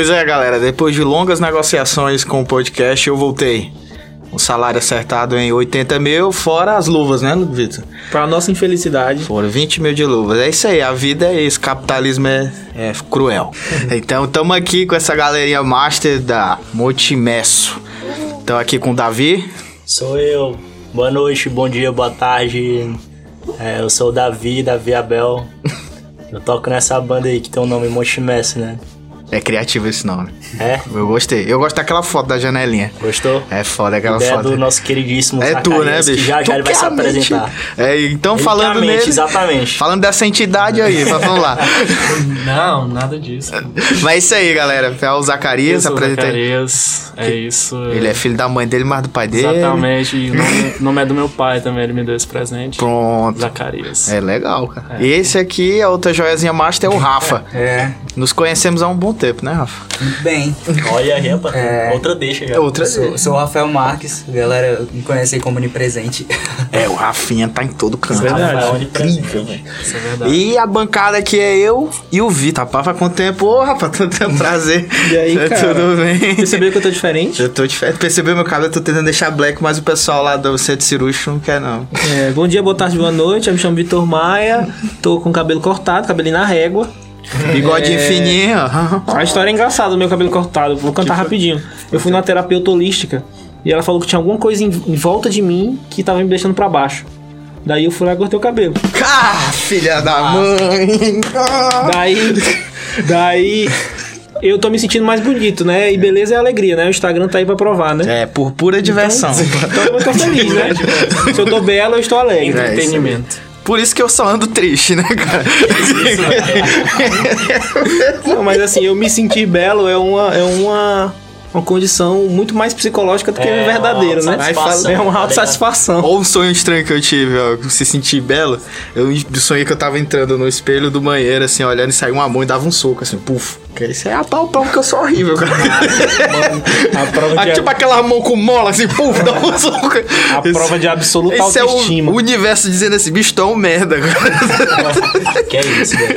Pois é, galera, depois de longas negociações com o podcast, eu voltei. O salário acertado em 80 mil, fora as luvas, né, Vitor? Pra nossa infelicidade. Foram 20 mil de luvas. É isso aí, a vida é isso, capitalismo é, é cruel. então, estamos aqui com essa galerinha master da Multimesso. Estamos aqui com o Davi. Sou eu. Boa noite, bom dia, boa tarde. É, eu sou o Davi, Davi Abel. Eu toco nessa banda aí que tem o nome Multimesso, né? É criativo esse nome. É? Eu gostei. Eu gosto daquela foto da janelinha. Gostou? É foda aquela Ideia foto. do nosso queridíssimo É tu, né, bicho? Que já já ele vai se é apresentar. É, então falando é mente, nele, Exatamente. falando dessa entidade aí, mas vamos lá. Não, nada disso. Mas é isso aí, galera. É o Zacarias, aí. Zacarias, é isso. Ele é filho da mãe dele, mas do pai dele. Exatamente, e o nome, o nome é do meu pai também, ele me deu esse presente. Pronto. Zacarias. É legal, cara. E esse aqui, a outra joiazinha master, é o Rafa. É, Nos conhecemos há um bom tempo, né, Rafa? bem. Olha aí, rapaz. É. Outra deixa já. Outra Sou, sou o Rafael Marques, galera me conhece aí como Onipresente. É, o Rafinha tá em todo canto. Verdade. Rafael, onde Incrível, velho. Isso é verdade. E a bancada aqui é eu e o Vitor. Rapaz, faz quanto tempo? Ô, rapaz, tanto tempo prazer. E aí, É, cara? Tudo bem? Percebeu que eu tô diferente? Eu tô diferente. Percebeu meu cabelo? Eu tô tentando deixar black, mas o pessoal lá do centro cirúrgico não quer, não. É, bom dia, boa tarde, boa noite. Eu me chamo Vitor Maia. Tô com o cabelo cortado, cabelinho na régua. Bigodinho É. fininho, ó. A história é engraçada do meu cabelo cortado. Vou cantar rapidinho. Eu fui numa terapeuta holística e ela falou que tinha alguma coisa em, em volta de mim que tava me deixando pra baixo. Daí eu fui lá e cortei o cabelo. Ah, filha da mãe! Ah. Daí. Daí. Eu tô me sentindo mais bonito, né? E beleza é alegria, né? O Instagram tá aí pra provar, né? É, por pura diversão. Então eu tô feliz, né? Se eu tô belo, eu estou alegre. É, isso Entretenimento. Por isso que eu só ando triste, né, cara? Não, mas assim, eu me sentir belo é uma, é uma, uma condição muito mais psicológica do que É, verdadeira, né? autossatisfação, É uma tá autossatisfação. Ou um sonho estranho que eu tive, ó, se sentir belo. Eu sonhei que eu tava entrando no espelho do banheiro, assim, olhando e saiu uma mão e dava um soco, assim, puf. Que isso é a pau pau que eu sou horrível, cara. A prova Ah, de, tipo aquela mão com mola, assim, puf, dá um soco. a prova de absoluta Esse é o autoestima. universo dizendo assim, bicho, tu é um merda, cara. Que é isso, velho.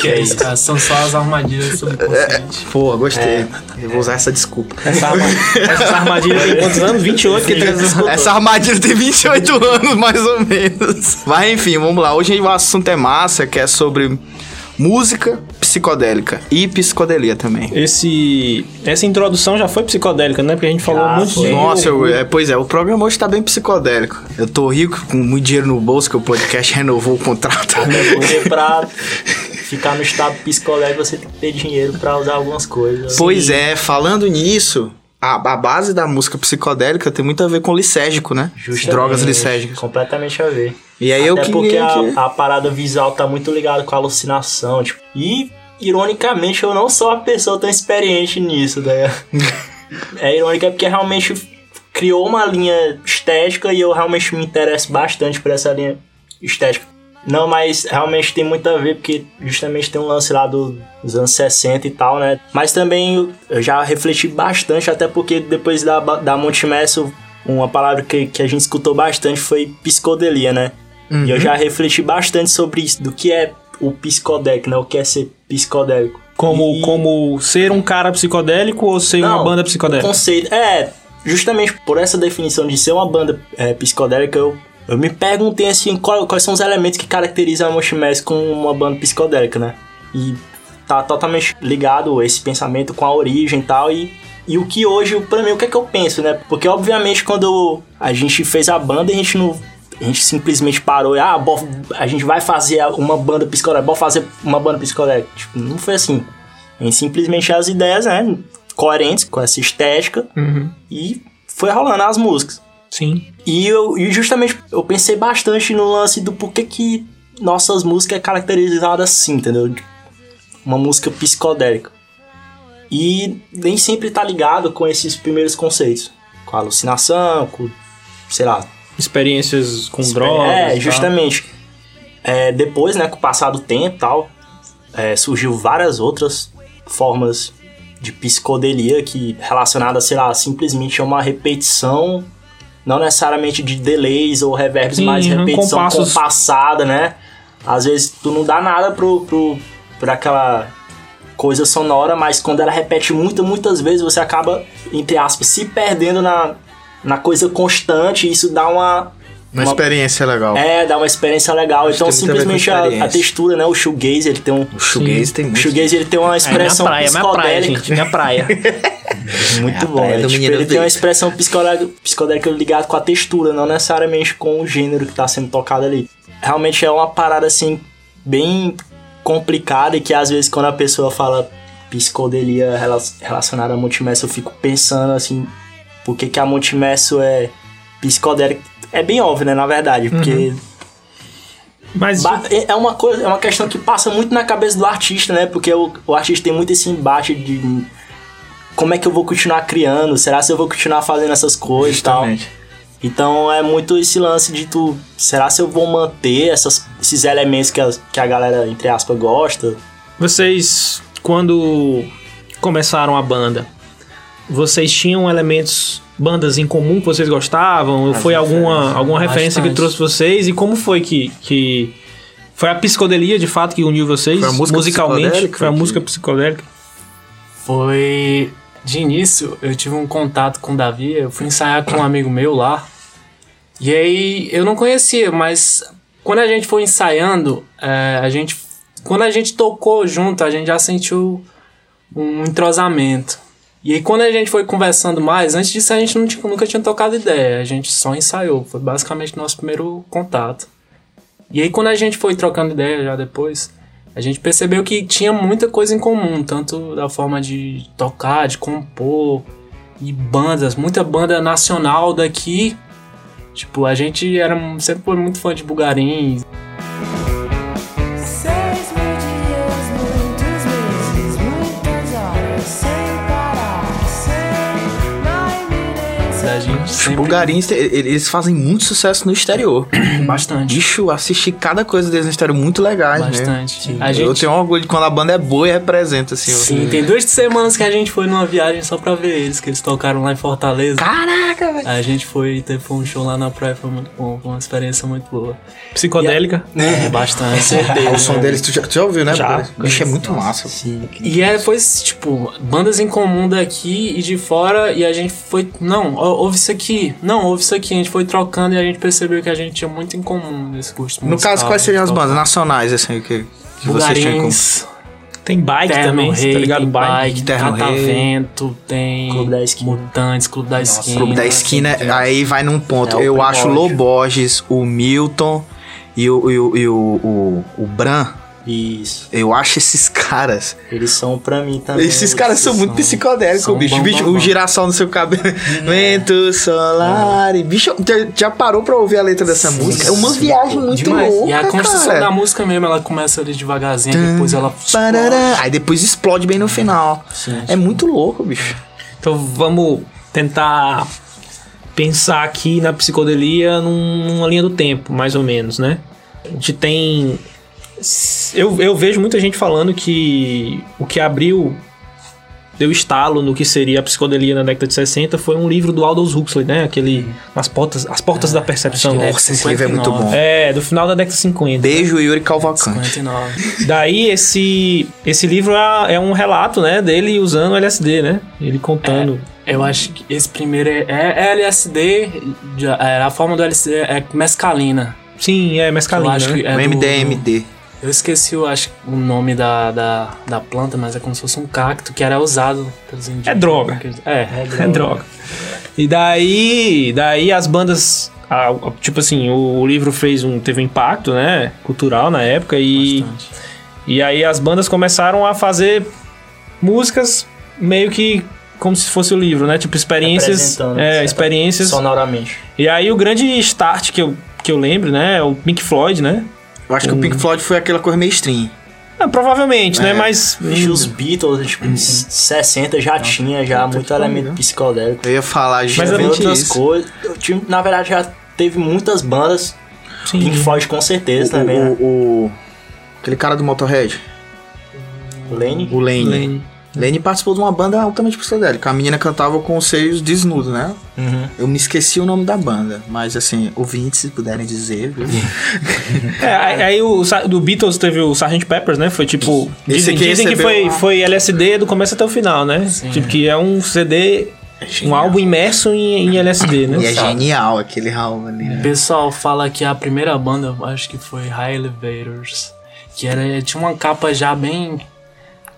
Que é isso, cara? São só as armadilhas subconscientes. Pô, gostei. Eu vou usar essa desculpa. Essa, arma- essa armadilha tem quantos anos? 28? Que tem Essa armadilha tem 28 anos, mais ou menos. Mas enfim, vamos lá. Hoje o assunto é massa, que é sobre música psicodélica e psicodelia também. Esse, essa introdução já foi psicodélica, né? Porque a gente falou Já muito de. Nossa, eu- é, pois é, o programa hoje tá bem psicodélico. Eu tô rico, com muito dinheiro no bolso, que o podcast renovou o contrato. Porque pra ficar no estado psicológico você tem que ter dinheiro pra usar algumas coisas. Pois é, falando nisso, a, a base da música psicodélica tem muito a ver com licérgico, né? Justamente, Drogas licérgicas. Completamente a ver. E aí eu Até porque queria a, que... a parada visual tá muito ligada com a alucinação, tipo. E, ironicamente, eu não sou uma pessoa tão experiente nisso, né? é irônico é porque realmente criou uma linha estética e eu realmente me interesso bastante por essa linha estética. Não, mas realmente tem muito a ver, porque justamente tem um lance lá do- dos anos 60 e tal, né? Mas também eu já refleti bastante, até porque depois da, da Montemesso, uma palavra que, que a gente escutou bastante foi psicodelia, né? E eu já refleti bastante sobre isso, do que é o psicodélico, né? O que é ser psicodélico. Como, E- como ser um cara psicodélico ou ser uma Não, banda O psicodélica? conceito. É, justamente por essa definição de ser uma banda é, psicodélica, eu, eu me perguntei assim, qual- quais são os elementos que caracterizam a Moshimess como uma banda psicodélica, né? E tá totalmente ligado esse pensamento com a origem e tal. E, e o que hoje, pra mim, o que é que eu penso, né? Porque, obviamente, quando a gente fez a banda, a gente não. A gente simplesmente parou e, ah, a gente vai fazer uma banda psicodélica, bora fazer uma banda psicodélica. Tipo, não foi assim. A gente simplesmente as ideias, né? Coerentes com essa estética Uhum. e foi rolando as músicas. Sim. E, eu, e justamente eu pensei bastante no lance do porquê que nossas músicas é caracterizada assim, entendeu? Uma música psicodélica. E nem sempre tá ligado com esses primeiros conceitos. Com a alucinação, com, sei lá, Experiências com Exper- drogas. É, tal. justamente. É, depois, né, com o passar do tempo e tal, é, surgiu várias outras formas de psicodelia que relacionadas, sei lá, simplesmente a uma repetição, não necessariamente de delays ou reverbs, Sim, mas uhum, repetição compassos. compassada, né? Às vezes tu não dá nada pro, pro, pra aquela coisa sonora, mas quando ela repete muito, muitas vezes você acaba, entre aspas, se perdendo na, na coisa constante isso dá uma. Uma experiência legal. É, dá uma experiência legal. então, tem muito a ver com simplesmente a, a textura, né? O shoegaze, ele tem um. O shoegaze tem O muito. shoegaze, ele tem uma É minha expressão praia, minha praia, psicodélica. gente. Minha praia. Muito É bom. praia né? Tipo, ele tem uma expressão psicodélica, psicodélica ligada com a textura, não necessariamente com o gênero que tá sendo tocado ali. Realmente é uma parada assim, bem complicada e que às vezes quando a pessoa fala psicodelia rela- relacionada a multimesso, eu fico pensando assim, por que, que a multimesso é psicodélica? É bem óbvio, né, na verdade, porque Mas Ba- é é uma coisa, é uma questão que passa muito na cabeça do artista, né? Porque o, o artista tem muito esse embate de como é que eu vou continuar criando? Será se eu vou continuar fazendo essas coisas e tal? Então é muito esse lance de tu, será se eu vou manter essas, esses elementos que a, que a galera, entre aspas, gosta? vocês, quando começaram a banda, vocês tinham elementos, bandas em comum que vocês gostavam? Ou foi alguma, alguma referência que Bastante. trouxe vocês? E como foi que, que foi a psicodelia de fato que uniu vocês Foi a música musicalmente? Foi a que- música psicodélica? Foi. De início, eu tive um contato com o Davi, eu fui ensaiar com um amigo meu lá. E aí eu não conhecia, mas quando a gente foi ensaiando, é, a gente. Quando a gente tocou junto, a gente já sentiu um entrosamento. E aí quando a gente foi conversando mais, antes disso a gente não tinha- nunca tinha tocado ideia, a gente só ensaiou. Foi basicamente nosso primeiro contato. E aí quando a gente foi trocando ideia já depois, a gente percebeu que tinha muita coisa em comum, tanto da forma de tocar, de compor, e bandas, muita banda nacional daqui. Tipo, a gente era sempre foi muito fã de Bugarim, sempre bulgarins, e- eles fazem muito sucesso no exterior. bastante. Bicho, assisti cada coisa deles no exterior muito legais, né? Bastante. A Eu gente tenho orgulho de quando a banda é boa e representa, assim. Sim, tem duas semanas que a gente foi numa viagem só pra ver eles, que eles tocaram lá em Fortaleza. Caraca, velho. A gente foi, teve foi um show lá na praia, foi muito bom, foi uma experiência muito boa. Psicodélica? É, bastante, certeza. O som deles, tu já, tu já ouviu, né? Já. Bicho, é muito massa. Sim. E aí depois, tipo, bandas em comum daqui e de fora, e a gente foi. Não, ouve isso aqui. Não, ouve isso aqui. A gente foi trocando e a gente percebeu que a gente tinha muito em comum nesse curso. No caso, quais seriam as bandas nacionais, assim, que, que vocês tinham em comum? Tem bike Terno também, Rei, tá ligado? tem Bike. Bike, Catavento, tem Clube da Esquina. Mutantes, Clube da Esquina. Clube da Esquina, aí vai num ponto. É eu acho o. Loborges, o Milton e o, e o, e o, o, o Bran. Isso. Eu acho esses caras. Eles são pra mim também. Esses caras são muito psicodélicos, são bicho. bom, bicho bom, o girassol no seu cabelo. Vento solar. e Bicho, já, já parou pra ouvir a letra dessa música? É uma viagem muito Demais. louca. E a construção cara. da música mesmo, ela começa ali devagarzinho, depois ela. Parará. Aí depois explode bem no final. É muito louco, bicho. Então vamos tentar pensar aqui na psicodelia num- numa linha do tempo, mais ou menos, né? A gente tem. Eu, eu vejo muita gente falando que o que abriu, deu estalo no que seria a psicodelia na década de 60 foi um livro do Aldous Huxley, né? Aquele. As portas, as portas da percepção. é Nossa, esse livro é muito 59. bom. É, do final da década de 50. Beijo, Yuri Calvacante. 59. Daí esse esse livro é, é um relato, né, dele usando LSD, né? Ele contando. Eu acho que esse primeiro é, é LSD, é, a forma do LSD é mescalina. Sim, é mescalina, eu acho né? que é o do- MDMD. Eu esqueci, eu acho, o nome da, da, da planta, mas é como se fosse um cacto que era usado pelos indígenas. É droga. É, É droga. E daí, daí as bandas, ah, tipo assim, o, o livro fez um teve um impacto, né, cultural na época e bastante. e aí as bandas começaram a fazer músicas meio que como se fosse o livro, né? Tipo experiências, é, experiências. Sonoramente. E aí o grande start que eu que eu lembro, né, é o Pink Floyd, né? Eu acho que o Pink Floyd foi aquela coisa meio stream. Ah, provavelmente, né? É. Mas Bicho, os Beatles, tipo, em 60 já tinha já muito elemento psicodélico. Eu ia falar eu Mas outras isso. coisas. Eu tinha- Na verdade, já teve muitas bandas. sim. Pink Floyd com certeza também, o, né? o, o- aquele cara do Motorhead, Lane. o Lane. Lane participou de uma banda altamente psicodélica. A menina cantava com os seios desnudos, né? Uhum. Eu me esqueci o nome da banda, mas assim, ouvintes, se puderem dizer, viu? É, aí, aí o do Beatles teve o Sgt. Peppers, né? Foi tipo. Esse Dizem, dizem que foi, uma- foi LSD do começo até o final, né? Tipo, que é um CD. Um álbum imerso em, em LSD, né? E é genial aquele álbum ali. O né? pessoal fala que a primeira banda, acho que foi High Elevators, que era, tinha uma capa já bem.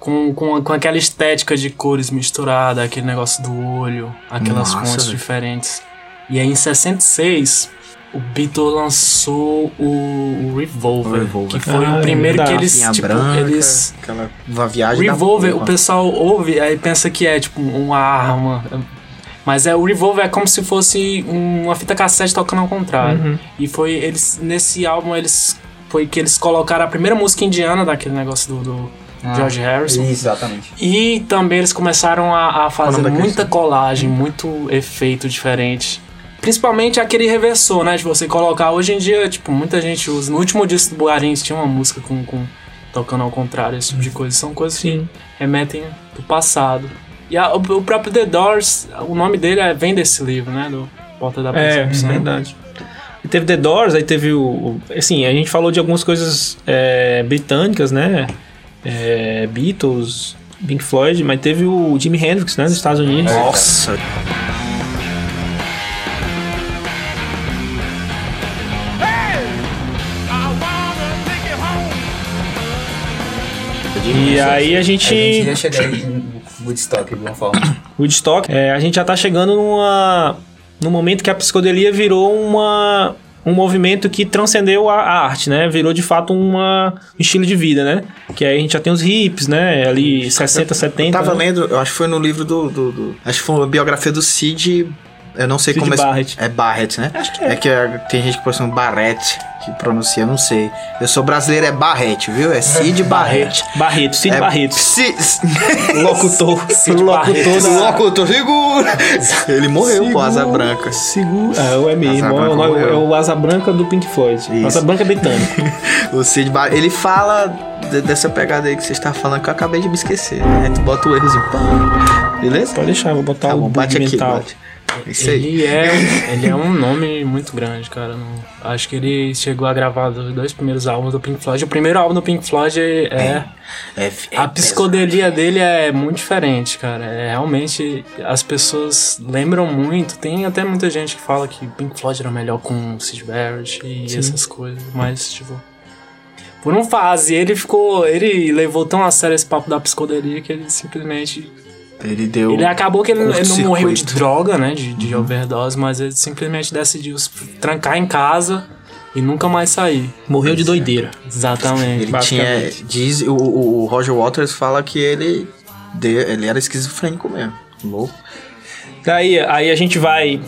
Com, com, com aquela estética de cores misturada, aquele negócio do olho, aquelas Nossa, fontes diferentes. E aí em 66, o Beatles lançou o, o Revolver, O Revolver. que foi Ah, o primeiro tá. que eles, Capinha tipo, branca, eles aquela uma viagem Revolver, da o pessoal ouve, aí pensa que é tipo uma arma. Mas é o Revolver é como se fosse uma fita cassete tocando ao contrário. Uhum. E foi eles nesse álbum eles foi que eles colocaram a primeira música indiana daquele negócio do, do George Harrison. Isso, exatamente. E também eles começaram a, a fazer muita colagem, muito efeito diferente. Principalmente aquele reversor, né? De você colocar. Hoje em dia, tipo, muita gente usa. No último disco do Bugarins tinha uma música com, com tocando ao contrário, esse tipo de coisa. São coisas Sim. que remetem do passado. E a- o, o próprio The Doors, o nome dele é, vem desse livro, né? Do Porta da É, Percepção. verdade. E teve The Doors, aí teve o. o- Assim, a gente falou de algumas coisas é, britânicas, né? É, Beatles, Pink Floyd, mas teve o Jimi Hendrix, né? Dos Estados Unidos. Nossa, E aí a gente. A gente ia chegar em Woodstock de alguma forma. Woodstock, é, a gente já tá chegando numa, num momento que a psicodelia virou uma, um movimento que transcendeu a, a arte, né? Virou de fato uma, um estilo de vida, né? Que aí a gente já tem os hips, né? Ali 60, 70. tava né? lendo, eu acho que foi no livro do, do, do- acho que foi a biografia do Cid, eu não sei Cid como Barrett. é, é Barrett, né? Acho que É é. que é, tem gente que pronuncia Barrett, que pronuncia, não sei. Eu sou brasileiro, é Barrett, viu? É Cid Barrett. Barreto, Cid É Barreto. Ci- Locutor. Cid locutor da... Locutor, segura! Ele morreu, pô, Asa Branca. Segura. Ah, é É o- morreu. é o Asa Branca do Pink Floyd. Isso. Asa Branca britânico. O Cid Barrett, ele fala de- dessa pegada aí que você está falando que eu acabei de me esquecer. Né? Tu bota o errozinho, pá, beleza? Pode deixar, vou botar Tá o bom, bate aqui, mental. bate. Isso aí. Ele é, ele é um nome muito grande, cara. Não- acho que ele chegou a gravar os dois primeiros álbuns do Pink Floyd. O primeiro álbum do Pink Floyd é. É, é a psicodelia dele é muito diferente, cara. É realmente. As pessoas lembram muito. Tem até muita gente que fala que Pink Floyd era melhor com Sid Barrett e essas coisas. Mas, tipo. Por uma fase, ele ficou. Ele levou tão a sério esse papo da psicodelia que ele simplesmente Ele deu. ele acabou que ele, ele não curto-circuito. morreu de droga, né? De, de overdose, mas ele simplesmente decidiu se trancar em casa e nunca mais sair. Morreu de doideira. Exatamente. Ele tinha. Diz, o, o Roger Waters fala que ele. de- ele era esquizofrênico mesmo. Louco. Daí aí a gente vai.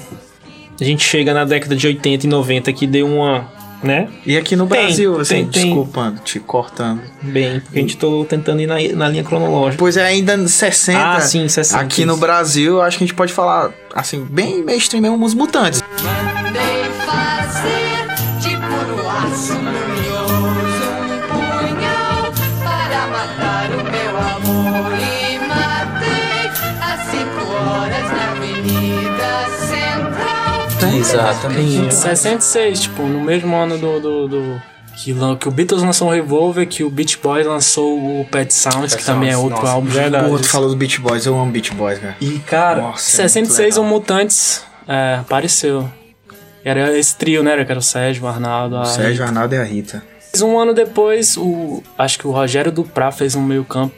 A gente chega na década de 80 e 90 que deu uma. Né? E aqui no Tem, Brasil, assim, tem, tem. desculpando, te cortando. Bem, porque a gente tô tentando ir na, na linha cronológica. Pois é, ainda nos 60. Ah, sim, 60. Aqui no. Brasil, acho que a gente pode falar, assim, bem mainstream mesmo, os mutantes. Mandei fazer de puro aço Exatamente. 66, tipo, no mesmo ano do. do, do- que, que o Beatles lançou o Revolver, que o Beach Boys lançou o Pet Sounds, que Pet também é Sounds, outro nossa, álbum. verdade. Pô, tu falou do Beach Boys, eu amo Beach Boys, cara. E, cara, Nossa, é 66 o muito legal. Mutantes é, apareceu. Era esse trio, né? Que era o Sérgio, o Arnaldo, a O Sérgio Arnaldo e a Rita. Um ano depois, o, acho que o Rogério Duprá fez um meio campo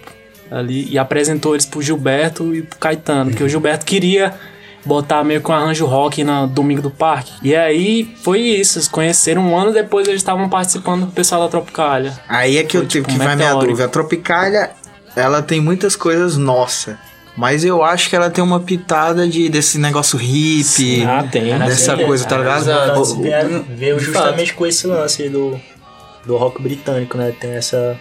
ali e apresentou eles pro Gilberto e pro Caetano, porque o Gilberto queria botar meio com arranjo rock na Domingo do Parque. E aí foi isso, eles conheceram um ano depois eles estavam participando do pessoal da Tropicália. Aí é que eu Foi tive tipo que vai minha dúvida. A Tropicália, ela tem muitas coisas nossa. Mas eu acho que ela tem uma pitada de, desse negócio hippie. Ah, tem. Dessa Sim, coisa, tá ligado? vieram- veio justamente com esse lance aí do, do rock britânico, né? Tem essa,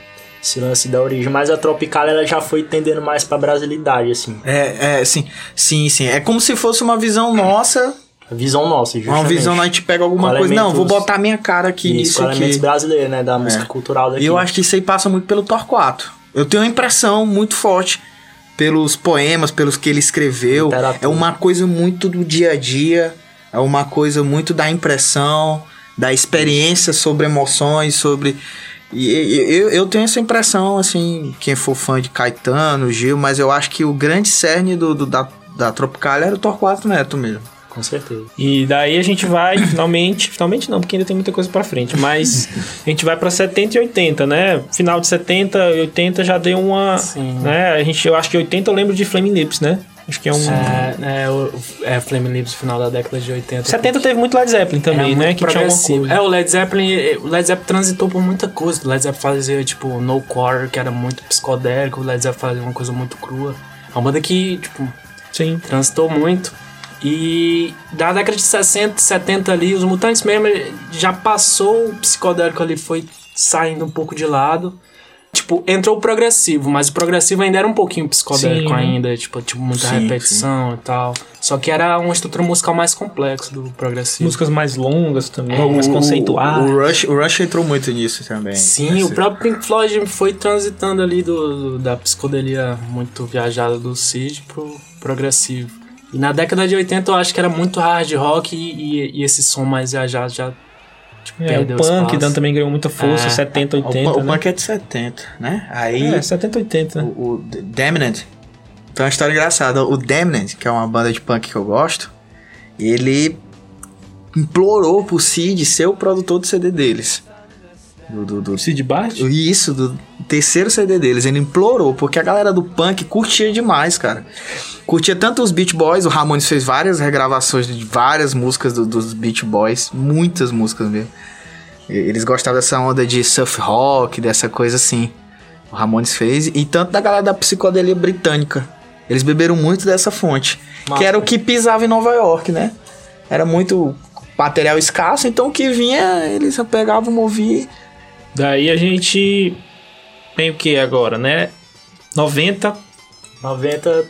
esse lance da origem. Mas a Tropical ela já foi tendendo mais pra brasilidade, assim. É, é, sim, sim, sim. É como se fosse uma visão nossa, A visão nossa, uma justamente. visão, a gente pega alguma Com coisa. Não, vou elementos- botar minha cara aqui Isso, nisso com elementos aqui. brasileiros, né? Da música cultural daqui. E eu acho que isso aí passa muito pelo Torquato. Eu tenho uma impressão muito forte pelos poemas, pelos que ele escreveu. Literatura. É uma coisa muito do dia a dia, é uma coisa muito da impressão, da experiência sobre emoções, sobre. E, eu, eu tenho essa impressão, assim, quem for fã de Caetano, Gil, mas eu acho que o grande cerne do, do- da, da Tropical era o Torquato Neto mesmo. Com certeza. E daí a gente vai finalmente, finalmente não, porque ainda tem muita coisa pra frente, mas a gente vai pra 70 e 80, né? Final de 70 e 80 já deu uma, Sim. né? A gente eu acho que 80 eu lembro de Flaming Lips, né? Acho que é um É, é, o, é Flame Lips, final da década de 80. 70 teve muito Led Zeppelin também, Era né? Que tinha coisa. É, o Led Zeppelin, o Led Zeppelin transitou por muita coisa. O Led Zeppelin fazia, tipo, No Quarter, que era muito psicodélico. O Led Zeppelin fazia uma coisa muito crua. É uma banda que, tipo, Sim. transitou muito. E da década de 60, 70 ali, os Mutantes mesmo já passou o psicodélico ali, foi saindo um pouco de lado. Tipo, entrou o progressivo, mas o progressivo ainda era um pouquinho psicodélico Sim. ainda, tipo, tipo muita Sim, repetição e tal. Só que era uma estrutura musical mais complexa do progressivo. Músicas mais longas também, mais O- conceituadas. O, Rush, o Rush entrou muito nisso também. Sim, o próprio Pink Floyd foi transitando ali do, do- da psicodelia muito viajada do Cid pro progressivo. E na década de 80 eu acho que era muito hard rock e, e- e esse som mais viajado já tipo, É, o punk espaço. Também ganhou muita força, É. 70, O, 80, o né? punk é de 70, né? Aí É, 70, 80. né? o, o Damned tem uma história engraçada. O Damned, que é uma banda de punk que eu gosto, ele implorou pro Cid ser o produtor do CD deles. Do, do, do- Sid Barrett? isso, do terceiro CD deles. Ele implorou, porque a galera do punk curtia demais, cara. Curtia tanto os Beach Boys, o Ramones fez várias regravações de várias músicas do- dos Beach Boys, muitas músicas mesmo. Eles gostavam dessa onda de surf rock, dessa coisa assim. O Ramones fez, e tanto da galera da psicodelia britânica. Eles beberam muito dessa fonte, Massa. que era o que pisava em Nova York, né? Era muito material escasso, então o que vinha, eles pegavam, ouvir Daí a gente tem o que agora, né? 90, 90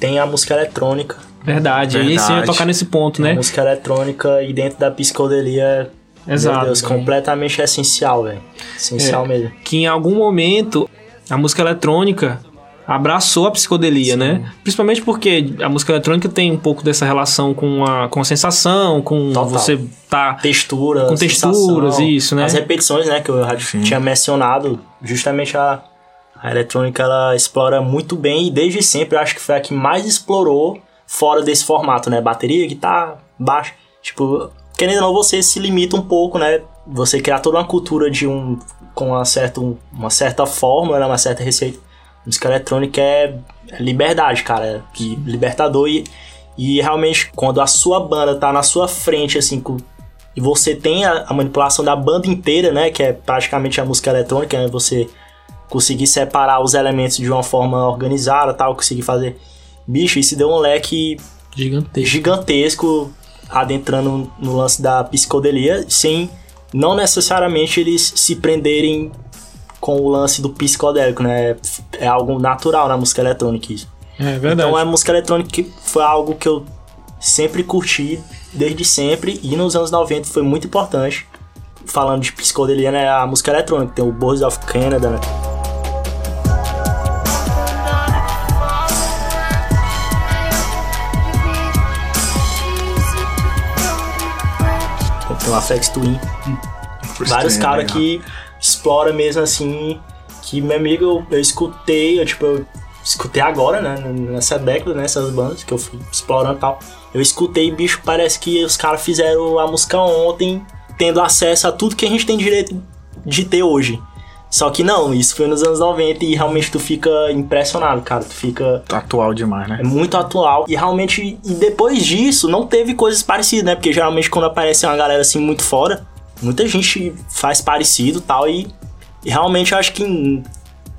tem a música eletrônica. verdade. Verdade. Esse eu ia tocar nesse ponto, A né? música eletrônica e dentro da psicodelia, Exato. meu Deus, completamente essencial, velho. Essencial É. mesmo. Que em algum momento a música eletrônica abraçou a psicodelia, né? Principalmente porque a música eletrônica tem um pouco dessa relação com a, com a sensação, com Total. você tá Textura, Com texturas, sensação, isso, né? As repetições, né, que eu tinha mencionado, justamente a, a eletrônica ela explora muito bem e desde sempre eu acho que foi a que mais explorou fora desse formato, né? Bateria, guitarra, baixo. Tipo, querendo ou não, você se limita um pouco, né? Você criar toda uma cultura de um. com uma certa, uma certa fórmula, né? uma certa receita. Música eletrônica é, é liberdade, cara. Que- libertador e, e realmente quando a sua banda tá na sua frente, assim, com, e você tem a, a manipulação da banda inteira, né? Que é praticamente a música eletrônica, né? Você conseguir separar os elementos de uma forma organizada tal, conseguir fazer. Bicho, isso deu um leque gigantesco. gigantesco adentrando no lance da psicodelia, sem não necessariamente eles se prenderem com o lance do psicodélico, né? É algo natural na música eletrônica isso. É verdade. Então a música eletrônica que foi algo que eu sempre curti desde sempre e nos anos 90 foi muito importante. Falando de psicodelia, né? A música eletrônica, tem o Boys of Canada, né? Tem o Afex Twin. Vários Twin, caras legal. que explora mesmo assim. Que meu amigo, eu, eu escutei, eu tipo, eu escutei agora, né? Nessa década, nessas bandas que eu fui explorando e tal. Eu escutei, bicho, parece que os caras fizeram a música ontem, tendo acesso a tudo que a gente tem direito de ter hoje. Só que não, isso foi nos anos 90 e realmente tu fica impressionado, cara. Tu fica atual demais, né? é muito atual. E realmente, e depois disso, não teve coisas parecidas, né? Porque geralmente quando aparece uma galera assim muito fora, muita gente faz parecido e tal. E, e realmente eu acho que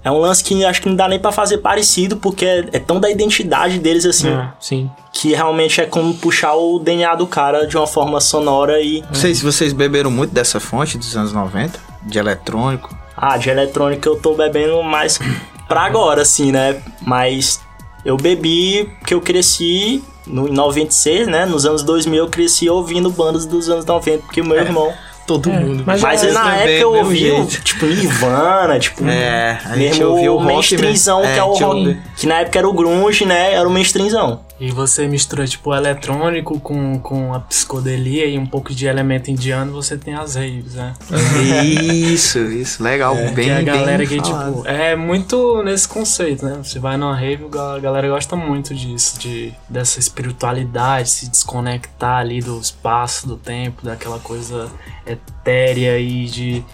é um lance que acho que não dá nem pra fazer parecido, porque é, é tão da identidade deles assim, É, sim. que realmente é como puxar o DNA do cara de uma forma sonora e. Vocês, vocês beberam muito dessa fonte dos anos 90? De eletrônico? Ah, de eletrônica eu tô bebendo mais pra agora, assim, né? Mas eu bebi que eu cresci no, em 96, né? Nos anos 2000 eu cresci ouvindo bandas dos anos 90, porque o meu É. irmão todo mundo. mas Mas é, na também, época eu ouvi, o, tipo, Nirvana, tipo... É, a gente mesmo ouvia o o rock mainstreamzão, mesmo. que é o É, tinha rock... Que na época era o grunge, né? Era o mainstreamzão. E você mistura, tipo, o eletrônico com, com a psicodelia e um pouco de elemento indiano, você tem as raves, né? Isso, isso, legal. bem, que é a galera bem que, tipo, é muito nesse conceito, né? Você vai numa rave, a galera gosta muito disso, de, dessa espiritualidade, se desconectar ali do espaço, do tempo, daquela coisa etérea e de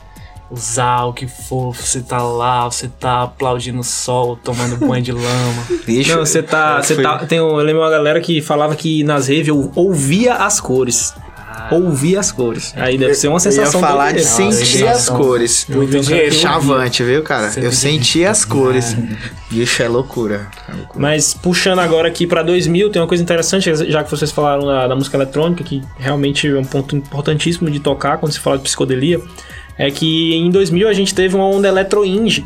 usar o que for, você tá lá, você tá aplaudindo o sol, tomando banho de lama. Bicho, Não, você tá. Você tá. Tem um, eu lembro uma galera que falava que nas raves eu ouvia as cores. Ouvia as cores. Aí deve ser uma Eu ia sensação. falar de sentir as cores. Eu dinheiro, Chavante, viu, cara? Você Eu senti as cores. Bicho, é loucura. É loucura. Mas puxando agora aqui pra 2000, tem uma coisa interessante, já que vocês falaram da, da música eletrônica, que realmente é um ponto importantíssimo de tocar quando se fala de psicodelia, é que em 2000 a gente teve uma onda eletro-indie.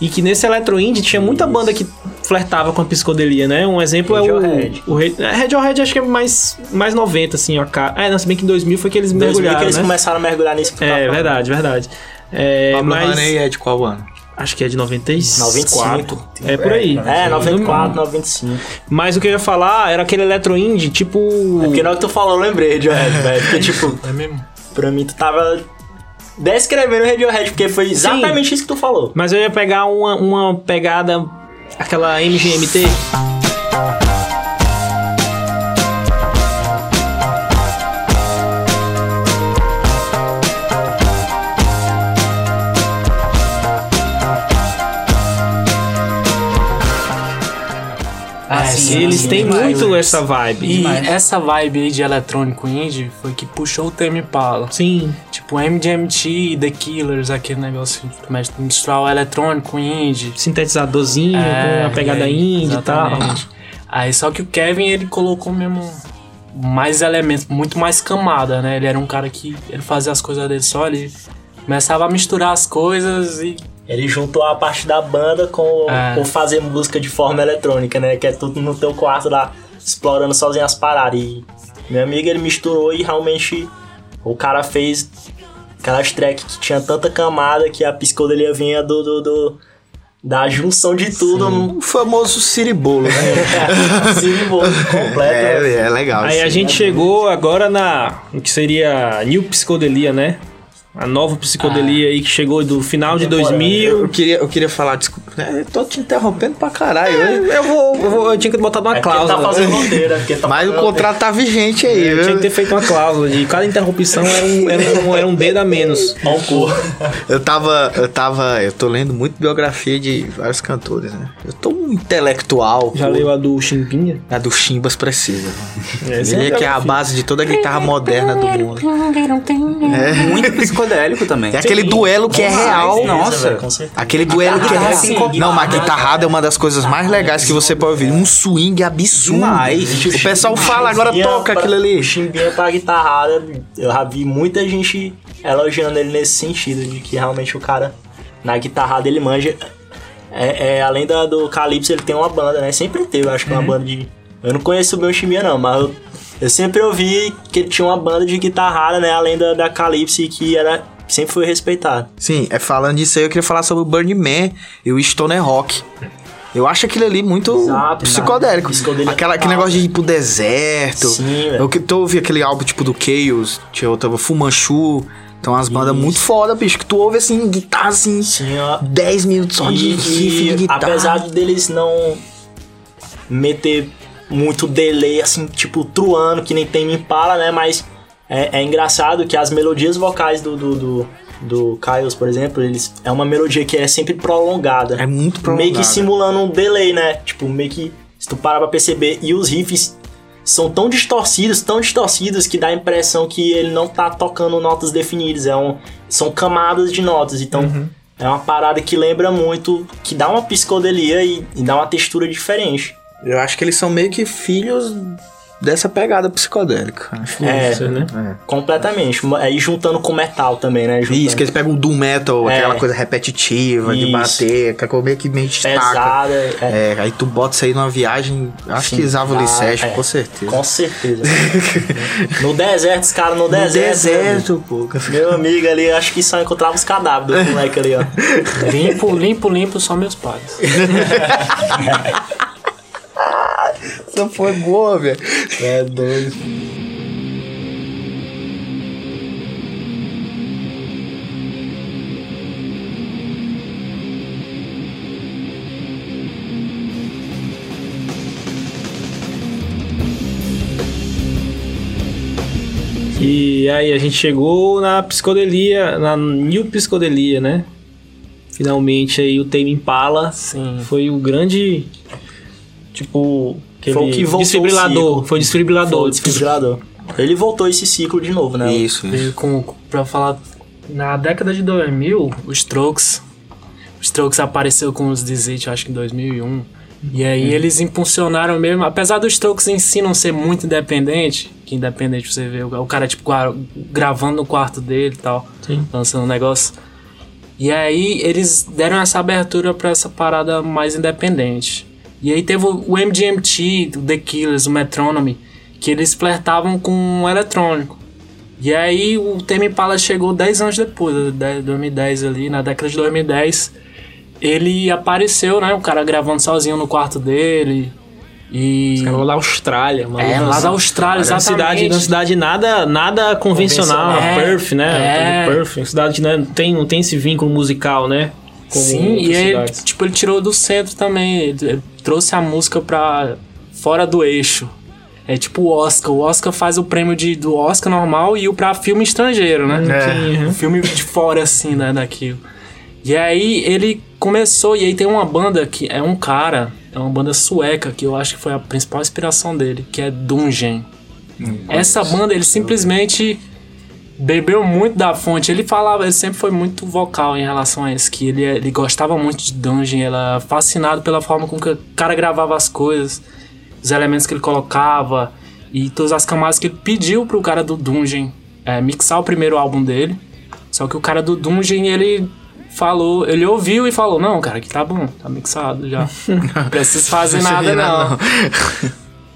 E que nesse eletro-indie tinha muita banda que flertava com a psicodelia, né? Um exemplo Radiohead. é o... o Ra- é, Radiohead acho que é mais, mais 90, assim, ó. É, não, se bem que em 2000 foi que eles 2000 que mergulharam, eles né? começaram a mergulhar nisso que É, falando. verdade, verdade. É, Pablo mas... Honey é de qual ano? Acho que é de 94. 95. É por aí. É, 94, 95. Mas o que eu ia falar era aquele eletro indie, tipo. É porque na hora que tu falou, eu lembrei de Radiohead, velho. Porque, tipo, É mesmo? pra mim tu tava descrevendo o Radiohead, porque foi exatamente isso que tu falou. Mas eu ia pegar uma, uma pegada, aquela MGMT. Sim, Eles têm demais. muito essa vibe. E Demais. essa vibe aí de eletrônico indie foi que puxou o Tame Impala. Sim. Tipo, MGMT, The Killers, aquele negócio de misturar o eletrônico indie. Sintetizadorzinho, com a pegada aí, indie e tal. Aí só que o Kevin, ele colocou mesmo mais elementos, muito mais camada, né? Ele era um cara que ele fazia as coisas dele só, ele começava a misturar as coisas e Ele juntou a parte da banda com, É. com fazer música de forma eletrônica, né? Que é tudo no teu quarto lá, explorando sozinho as paradas. E meu amigo, ele misturou e realmente o cara fez aquelas tracks que tinha tanta camada que a psicodelia vinha do, do, do- da junção de tudo. num- O famoso ciribolo, né? Símbolo completo. é, é legal. Aí isso. a gente chegou agora na. O que seria New Psicodelia, né? A nova psicodelia aí que chegou do final de Contemporânea. 2000. Eu queria, eu queria falar, desculpa, né? Eu tô te interrompendo pra caralho. eu- Eu vou, eu vou- eu tinha que botar uma É ele cláusula. tá fazendo é tá Mas o contrato tá vigente aí, Eu tinha que ter feito uma cláusula de cada interrupção era um, era um, era um dedo a menos. Eu tava, eu tava, eu tô lendo muito biografia de vários cantores, né? Eu tô um intelectual. Já pô. leu a do Chimbinha? A do Chimbas precisa. Essa Ele é é que é a base de toda a guitarra moderna do mundo. Muito psicodélico também. É aquele duelo que é real. Nossa. velho, com certeza. Aquele duelo que é real. sincopada. Não, mas a guitarrada é uma das coisas mais legais que você pode ouvir. Um swing absurdo. Demais. O pessoal fala, agora toca aquilo ali. O Chimbinha pra guitarrada, eu já vi muita gente elogiando ele nesse sentido, de que realmente o cara, na guitarrada, ele manja. É, é, além da, do Calypso, ele tem uma banda, né? Sempre teve, eu acho que uma banda de. Eu não conheço o Chimbinha, não, mas eu, eu sempre ouvi que ele tinha uma banda de guitarrada, né? Além da, da Calypso, que era. sempre foi respeitado. Sim, é falando disso aí, eu queria falar sobre o Burning Man e o Stoner Rock. Eu acho aquilo ali muito Exato, psicodélico. cara. Aquela, aquele total. negócio de ir pro deserto. Sim, velho. Eu ouvindo aquele álbum tipo do Chaos, tinha outra, Fumanchu. Então umas bandas Isso. muito foda, bicho, que tu ouve assim, guitarra assim, Sim, ó. 10 minutos só de E- riff de guitarra. apesar deles não meter muito delay, assim, tipo, truando, que nem tem me Impala, né? Mas é, é engraçado que as melodias vocais do, do, do, do Kyles, por exemplo, eles é uma melodia que é sempre prolongada. É muito Meio que prolongada. simulando um delay, né? Tipo, meio que, se tu parar pra perceber, e os riffs são tão distorcidos, tão distorcidos, que dá a impressão que ele não tá tocando notas definidas, é um, são camadas de notas, então... É uma parada que lembra muito, que dá uma psicodelia e, e dá uma textura diferente. Eu acho que eles são meio que filhos dessa pegada psicodélica. Acho É, Isso, né? completamente. Aí juntando com metal também, né? Juntando Isso, que eles pegam o doom metal, É. aquela coisa repetitiva de Isso. bater, que é meio que meio pesada. É, É, aí tu bota isso aí numa viagem, acho que Sim, Závoli ah, Session, é. com certeza. com certeza. no deserto, os caras no, No deserto. né? deserto, pô. Meu amigo ali, acho que só encontrava os cadáveres do moleque ali, ó. Limpo, limpo, limpo, só meus pais. Essa foi boa, velho. É doido. E aí a gente chegou na psicodelia, na New Psicodelia, né? Finalmente aí o Tame Impala Sim. foi o grande tipo aquele Foi o que voltou o desfibrilador, ciclo. foi o desfibrilador. Foi o desfibrilador. Ele voltou esse ciclo de novo, né? Isso, isso. Com, pra falar, na década de 2000, os Strokes, os Strokes apareceu com os Disease, acho que em 2001. E aí eles impulsionaram mesmo, apesar dos Strokes em si não ser muito independente, que independente você vê, o cara tipo gra- gravando no quarto dele e tal, Sim. lançando um negócio. E aí eles deram essa abertura pra essa parada mais independente. E aí teve o MGMT, o The Killers, o Metronomy, que eles flertavam com o eletrônico. E aí o Tame Impala chegou 10 anos depois, de 2010 ali, na década de 2010. Ele apareceu, né? O cara gravando sozinho no quarto dele. E. Cara, lá da Austrália, mano. É, lá da Austrália, Uma cidade, exatamente. uma cidade nada, nada convencional, Convencional. Perth, né? É. Perth, uma cidade né, não tem, não tem esse vínculo musical, né? Como Sim, e cidades. tipo, ele tirou do centro também. Ele, ele trouxe a música pra fora do eixo. É tipo o Oscar. O Oscar faz o prêmio de, do Oscar normal e o pra filme estrangeiro, né? Sim, Um filme de fora, assim, né, daquilo. E aí ele começou, e aí tem uma banda que é um cara, é uma banda sueca, que eu acho que foi a principal inspiração dele, que é Dungen. Essa banda, ele simplesmente bebeu muito da fonte. Ele falava, ele sempre foi muito vocal em relação a isso, que ele, ele gostava muito de Dungeon, ele era fascinado pela forma com que o cara gravava as coisas, os elementos que ele colocava e todas as camadas que ele pediu pro cara do Dungeon é, mixar o primeiro álbum dele. Só que o cara do Dungeon, ele falou, ele ouviu e falou: Não, cara, que tá bom, tá mixado já. Não preciso fazer nada, não.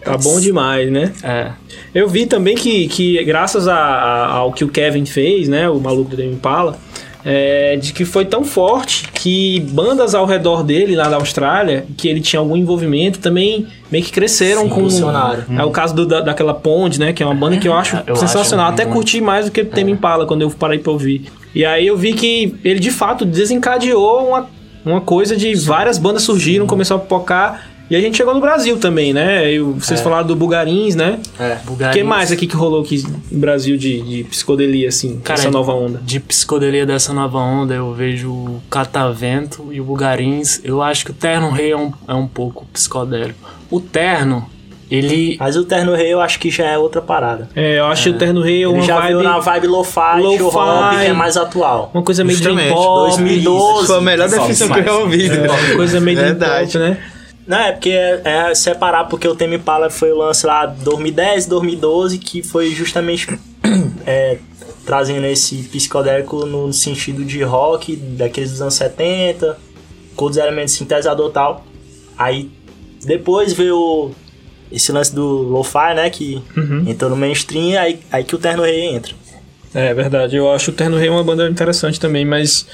Tá bom demais, né? É. Eu vi também que, que graças a- a- ao que o Kevin fez, né? O maluco do Impala, é, de que foi tão forte que bandas ao redor dele lá da Austrália, que ele tinha algum envolvimento, também meio que cresceram Sim, com. impulsionaram. É o caso do- da, daquela Pond, né? Que é uma banda que eu acho Eu sensacional. acho Até muito. curti mais do que o Temi Impala quando eu parei pra ouvir. E aí eu vi que ele de fato desencadeou uma, uma coisa de várias bandas surgiram, começou a pipocar. E a gente chegou no Brasil também, né? E vocês falaram do Bugarins, né? É. O que mais aqui que rolou aqui no Brasil de, de psicodelia, assim, Cara, essa nova onda? De psicodelia dessa nova onda, eu vejo o Catavento e o Bugarins. Eu acho que o Terno Rei é um, é um pouco psicodélico. O Terno, ele. Mas o Terno Rei eu acho que já é outra parada. É, eu acho que o Terno Rei é Ele uma já vibe, veio na vibe lo-fi, hop, que é mais atual. uma coisa meio dream Justamente, pop, 2012. Foi a melhor definição que eu já ouvi. uma coisa meio dream Verdade. pop, né? Não, é porque é, é separar, porque o Tame Impala foi o lance lá 2010, 2012, que foi justamente é, trazendo esse psicodélico no sentido de rock, daqueles dos anos 70, com os elementos sintetizador e tal. Aí depois veio esse lance do lo-fi, né, que Uhum. entrou no mainstream, aí, aí que o Terno Rei entra. É verdade, eu acho o Terno Rei uma banda interessante também, mas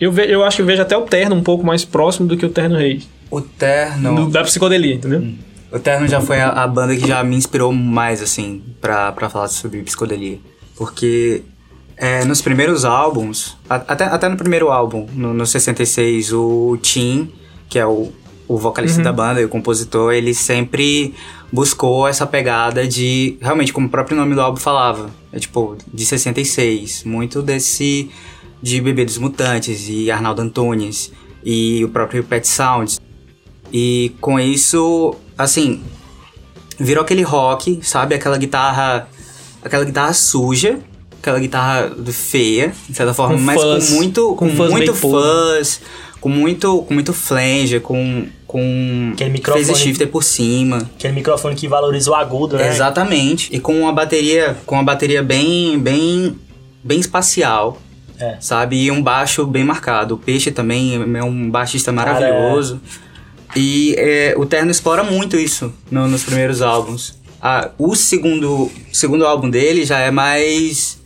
eu, ve, eu acho que eu vejo até o Terno um pouco mais próximo do que o Terno Rei, O Terno. do- da psicodelia, entendeu? O Terno já foi a, a banda que já me inspirou mais, assim, pra, pra falar sobre psicodelia. Porque é, nos primeiros álbuns, a- até, até no primeiro álbum, no, no 66, o Tim, que é o, o vocalista da banda e o compositor, ele sempre buscou essa pegada de, realmente, como o próprio nome do álbum falava, é tipo, de 66. Muito desse, de Bebê dos Mutantes e Arnaldo Antunes e o próprio Pet Sounds. E com isso, assim, virou aquele rock, sabe? Aquela guitarra. Aquela guitarra suja, aquela guitarra feia, de certa forma, Com mas fuzz, com muito. com muito fuzz, com muito, com muito flange, com, com Aquele microfone- phase shifter por cima. Aquele microfone que valoriza o agudo, né? Exatamente. E com uma bateria, com uma bateria bem, bem, bem espacial. É. Sabe? E um baixo bem marcado. O Peixe também é um baixista Cara, maravilhoso. E é, o Terno explora muito isso no- nos primeiros álbuns. Ah, o segundo, segundo álbum dele já é mais.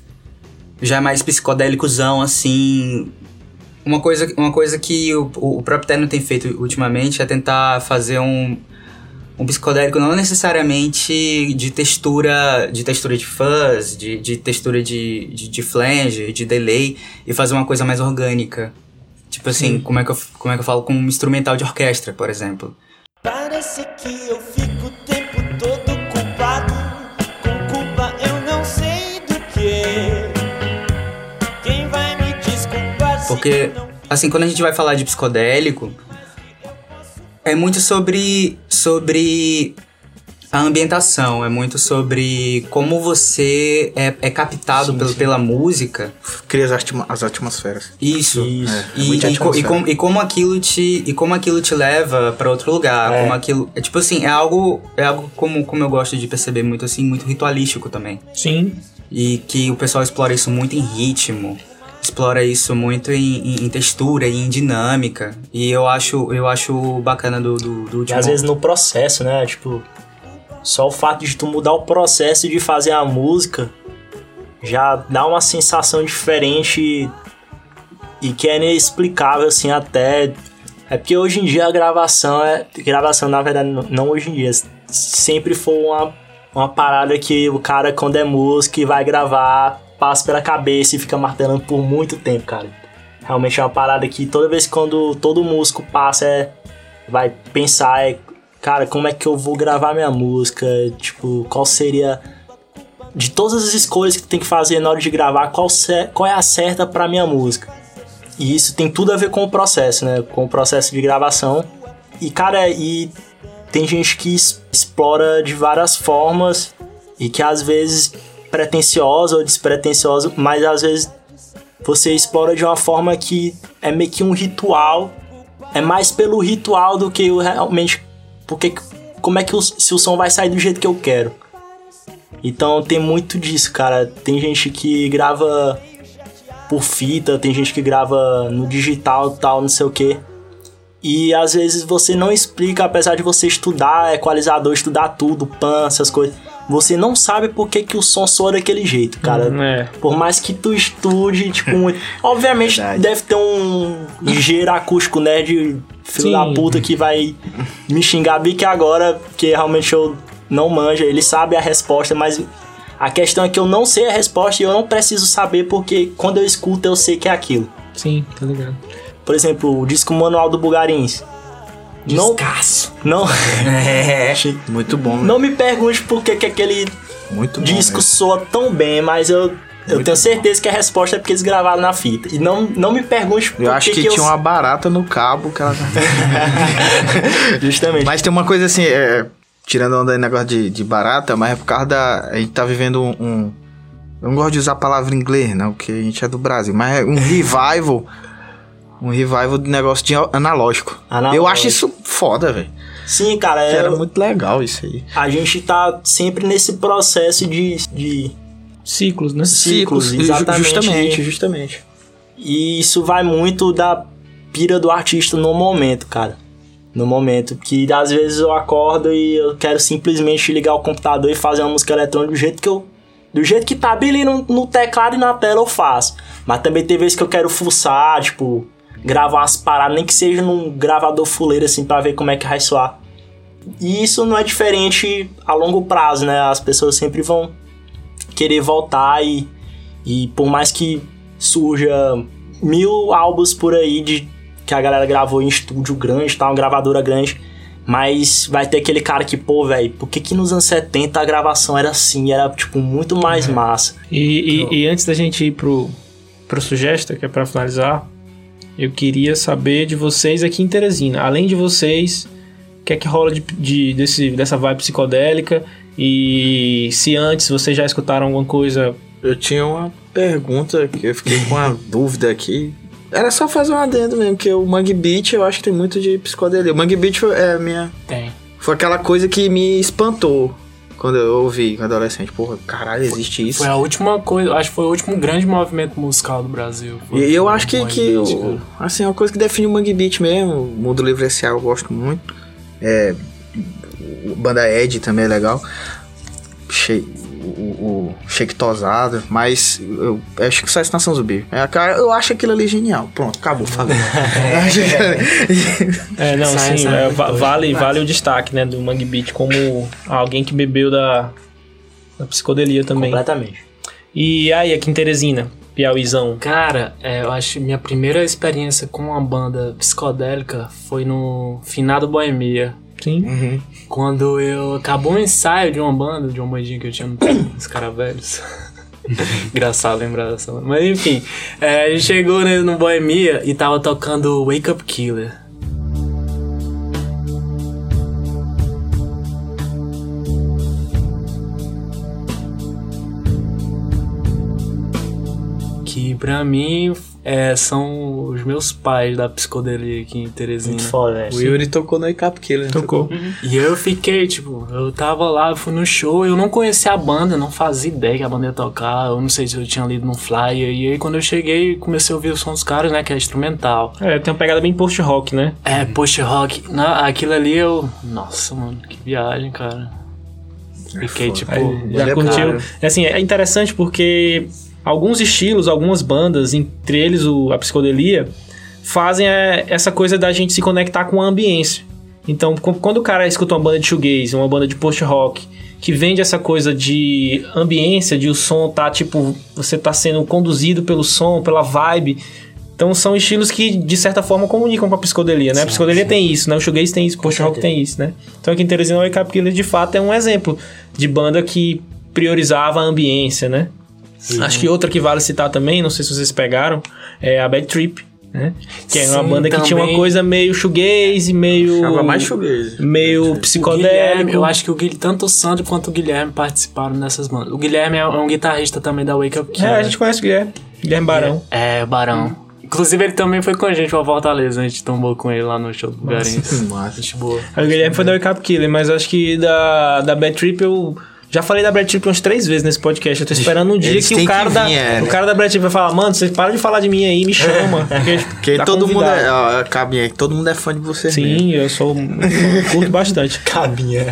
Já é mais psicodélicozão, assim. Uma coisa, uma coisa que o, o próprio Terno tem feito ultimamente é tentar fazer um, um psicodélico não necessariamente de textura de textura de fuzz, de, de textura de, de, de flange, de delay, e fazer uma coisa mais orgânica. Tipo assim, como é, que eu, como é que eu falo? Com um instrumental de orquestra, por exemplo. Parece que eu fico o tempo todo culpado. Com culpa eu não sei do que. Quem vai me desculpar Porque, assim, quando a gente vai falar de psicodélico, é muito sobre, sobre a ambientação, é muito sobre como você é, é captado pelo, pela música. Cria as, atma- as atmosferas. Isso. Isso. É, E, muita e, e, como, e como aquilo te e como aquilo te leva pra outro lugar, É. como aquilo, é tipo assim, é algo é algo como como eu gosto de perceber muito assim, muito ritualístico também. Sim. E que o pessoal explora isso muito em ritmo, explora isso muito em, em- em textura e em dinâmica. E eu acho, eu acho bacana do, do, do E às vezes no processo, né? Tipo, só o fato de tu mudar o processo de fazer a música já dá uma sensação diferente e que é inexplicável, assim, até. É porque hoje em dia a gravação é. Gravação, na verdade, não- hoje em dia. Sempre foi uma, uma parada que o cara, quando é músico e vai gravar, passa pela cabeça e fica martelando por muito tempo, cara. Realmente é uma parada que toda vez quando todo músico passa é vai pensar é, cara, como é que eu vou gravar minha música? Tipo, qual seria de todas as escolhas que tem que fazer na hora de gravar, qual, qual é a certa pra minha música? E isso tem tudo a ver com o processo, né? Com o processo de gravação. E cara, e tem gente que explora de várias formas e que às vezes pretensiosa ou despretensiosa, mas às vezes você explora de uma forma que é meio que um ritual. É mais pelo ritual do que realmente. Porque que- como é que o, se o som vai sair do jeito que eu quero? Então tem muito disso, cara. Tem gente que grava por fita, tem gente que grava no digital tal, não sei o que. E às vezes você não explica, apesar de você estudar equalizador, estudar tudo, pan, essas coisas. Você não sabe por que, que o som soa daquele jeito, cara. É. Por mais que tu estude, tipo, muito. Obviamente Verdade. deve ter um ligeiro acústico nerd filho Sim. da puta que vai me xingar bem que agora, porque realmente eu não manjo, ele sabe a resposta, mas a questão é que eu não sei a resposta e eu não preciso saber porque quando eu escuto eu sei que é aquilo. Sim, tá ligado. Por exemplo, o disco Manual do Bugarins. Não, não, É. Muito bom, não me pergunte por que, que aquele Muito bom. disco mesmo. soa tão bem, mas eu, eu Muito tenho certeza que a resposta é porque eles gravaram na fita. E não, não me pergunte por Eu acho que, que tinha uma barata no cabo que ela. Justamente. Mas tem uma coisa assim, é, tirando onda aí negócio de, de barata, mas é por causa da. A gente tá vivendo um. um- eu não gosto de usar a palavra em inglês, não, porque a gente é do Brasil, mas é um revival. Um revival de negócio de analógico. Analógico. Eu acho isso foda, velho. Sim, cara, é, Era muito legal isso aí. a gente tá sempre nesse processo de, de Ciclos, né? Ciclos, ju- exatamente. Justamente, justamente. E isso vai muito da pira do artista no momento, cara. No momento. Que às vezes eu acordo e eu quero simplesmente ligar o computador e fazer uma música eletrônica do jeito que eu. Do jeito que tá bem ali no, no teclado e na tela eu faço. Mas também tem vezes que eu quero fuçar, tipo, gravar umas paradas, nem que seja num gravador fuleiro assim pra ver como é que vai soar. E isso não é diferente a longo prazo, né? As pessoas sempre vão querer voltar e, e por mais que surja mil álbuns por aí de que a galera gravou em estúdio grande, tá? Uma gravadora grande. Mas vai ter aquele cara que, pô, velho, por que que nos anos 70 a gravação era assim? Era, tipo, muito mais massa. E, e- e antes da gente ir pro, pro Sugesta, que é pra finalizar, eu queria saber de vocês aqui em Teresina. Além de vocês, o que é que rola de, de- desse, dessa vibe psicodélica? E se antes vocês já escutaram alguma coisa Eu tinha uma pergunta que eu fiquei com uma dúvida aqui. Era só fazer um adendo mesmo, que o Mangue Beat eu acho que tem muito de psicodelia. O Mangue foi, é, minha, Tem. foi aquela coisa que me espantou quando eu ouvi adolescente. Porra, caralho, existe isso. Foi a última coisa, acho que foi o último grande movimento musical do Brasil. Foi E eu acho que, que Beat, o, assim, é uma coisa que define o Mangue Beat mesmo, o Mundo Livre S.A. eu gosto muito. É, o Banda Ed também é legal. Che, o, o Shake Tosado, mas eu acho que só a Estação Zumbi. É, cara, eu acho aquilo ali genial. Pronto, acabou, falei. Que- É, não, Sai, sim, sai, é, vale, vale o destaque, né, do Mangue Beat como alguém que bebeu da, da psicodelia também. Completamente. E aí, aqui em Teresina, Piauizão. Cara, é, eu acho que minha primeira experiência com uma banda psicodélica foi no finado Boemia. Sim. Quando eu acabou um ensaio de uma banda, de uma bandinha que eu tinha os caras velhos. Engraçado lembrar dessa banda. Mas enfim, é, a gente chegou né, no Boemia e tava tocando Wake Up Killer. Que pra mim é, são os meus pais da psicodelia aqui em Teresina. Muito foda, velho. o Yuri tocou no Icap Killer. né? Tocou. E eu fiquei, tipo, eu tava lá, fui no show, eu não conhecia a banda, não fazia ideia que a banda ia tocar, eu não sei se eu tinha lido no flyer. E aí quando eu cheguei, comecei a ouvir o som dos caras, né, que é instrumental. É, tem uma pegada bem post-rock, né? É, post-rock. Na- Aquilo ali eu. Nossa, mano, que viagem, cara. Fiquei, tipo. Já Ele é curtiu? É assim, é interessante porque alguns estilos, algumas bandas, entre eles o, a psicodelia, fazem é, essa coisa da gente se conectar com a ambiência. Então, qu- quando o cara escuta uma banda de shoegaze, uma banda de post-rock, que vende essa coisa de ambiência, de o som tá, tipo, você tá sendo conduzido pelo som, pela vibe. Então, são estilos que, de certa forma, comunicam com a psicodelia, né? a psicodelia tem isso, né? O shoegaze tem isso, o post-rock tem isso, né? Então, aqui em Teresina, o Up Killer, de fato, é um exemplo de banda que priorizava a ambiência, né? Acho que outra que vale citar também, não sei se vocês pegaram, é a Bad Trip, né? Que é uma Sim, banda que tinha uma coisa meio shoegaze, meio... Tava mais shoegaze. Meio psicodélico. eu acho que o Guilherme, tanto o Sandro quanto o Guilherme participaram nessas bandas. O Guilherme é um guitarrista também da Wake Up É, Killer. a gente conhece o Guilherme. Guilherme Barão. É, Barão. Inclusive, ele também foi com a gente pra Fortaleza. A gente tombou com ele lá no show do Bugarins. Massa. Gente boa. O Guilherme foi da Wake Up Killer, mas acho que da, da Bad Trip eu... Já falei da Bad Trip umas três vezes nesse podcast. Eu tô esperando um dia Eles que o cara, que da, vir, é, o cara da Trip vai falar, mano, você para de falar de mim aí, me chama. Porque, Porque tá todo mundo convidado. é, ó, cabinha, todo mundo é fã de você mesmo. Sim, eu sou. eu curto bastante. Cabinha.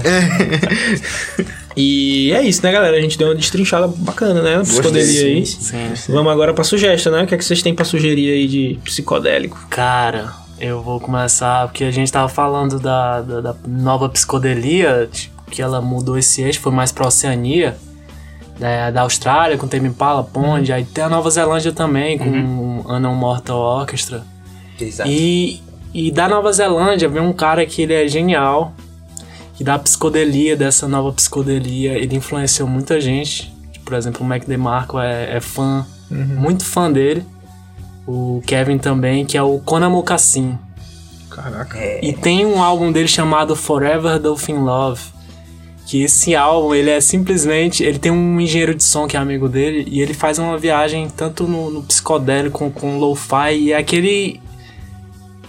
E é isso, né, galera? A gente deu uma destrinchada bacana, né? Psicodelia aí. Sim. Vamos agora pra sugesta, né? O que é que vocês têm pra sugerir aí de psicodélico? Cara, eu vou começar porque a gente tava falando da, da, da nova psicodelia, tipo, que ela mudou esse eixo, foi mais pra Oceania, da, da Austrália, com Tame Impala, Pond, aí tem a Nova Zelândia também, com Ana Mortal Orchestra. Exato. E, e da Nova Zelândia vem um cara que ele é genial, que da psicodelia, dessa nova psicodelia, ele influenciou muita gente. Por exemplo, o Mac DeMarco é, é fã, muito fã dele. O Kevin também, que é o Conan Mocassin. Caraca. E tem um álbum dele chamado Forever Dolphin Love. Que esse álbum, ele é simplesmente. Ele tem um engenheiro de som que é amigo dele. E ele faz uma viagem tanto no, no psicodélico com, com lo-fi. E é aquele.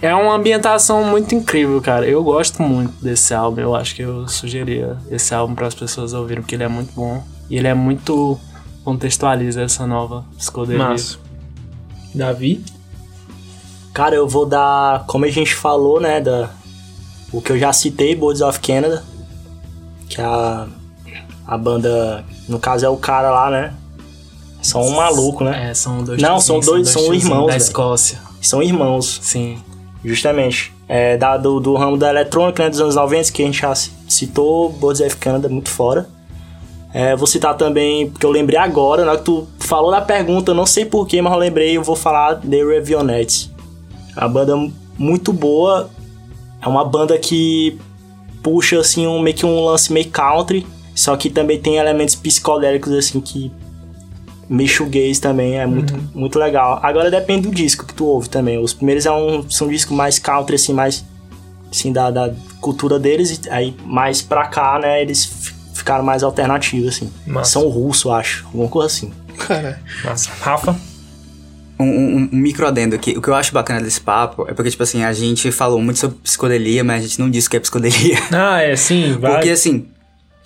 É uma ambientação muito incrível, cara. Eu gosto muito desse álbum. Eu acho que eu sugeria esse álbum para as pessoas ouvirem, porque ele é muito bom. E ele é muito. contextualiza essa nova psicodelia. Massa. Davi? Cara, eu vou dar, como a gente falou, né, da o que eu já citei, Birds of Canada, que a, a banda, no caso é o cara lá, né? São um maluco, né? É, são dois Não, são dois- são tiozinhos irmãos, Da. Escócia. São irmãos, Sim. justamente. É da, do, do ramo da eletrônica, né, dos anos 90, que a gente já citou, Birds of Canada, muito fora. É, vou citar também, porque eu lembrei agora, na hora que tu falou da pergunta, não sei porquê, mas eu lembrei, eu vou falar The Revionettes. É uma banda muito boa, é uma banda que puxa, assim, um, meio que um lance meio country, só que também tem elementos psicodélicos, assim, que shoegaze também, é muito, muito legal. Agora depende do disco que tu ouve também. Os primeiros é um, são discos mais country, assim, mais assim, da, da cultura deles, e aí mais pra cá, né, eles fi- ficaram mais alternativos, assim. Massa. São russo, acho, alguma coisa assim. Cara, Massa. Rafa? Um, um, um micro adendo aqui. O que eu acho bacana desse papo é porque, tipo assim, a gente falou muito sobre psicodelia, mas a gente não disse o que é psicodelia. Ah, é, sim, vai. Porque, assim,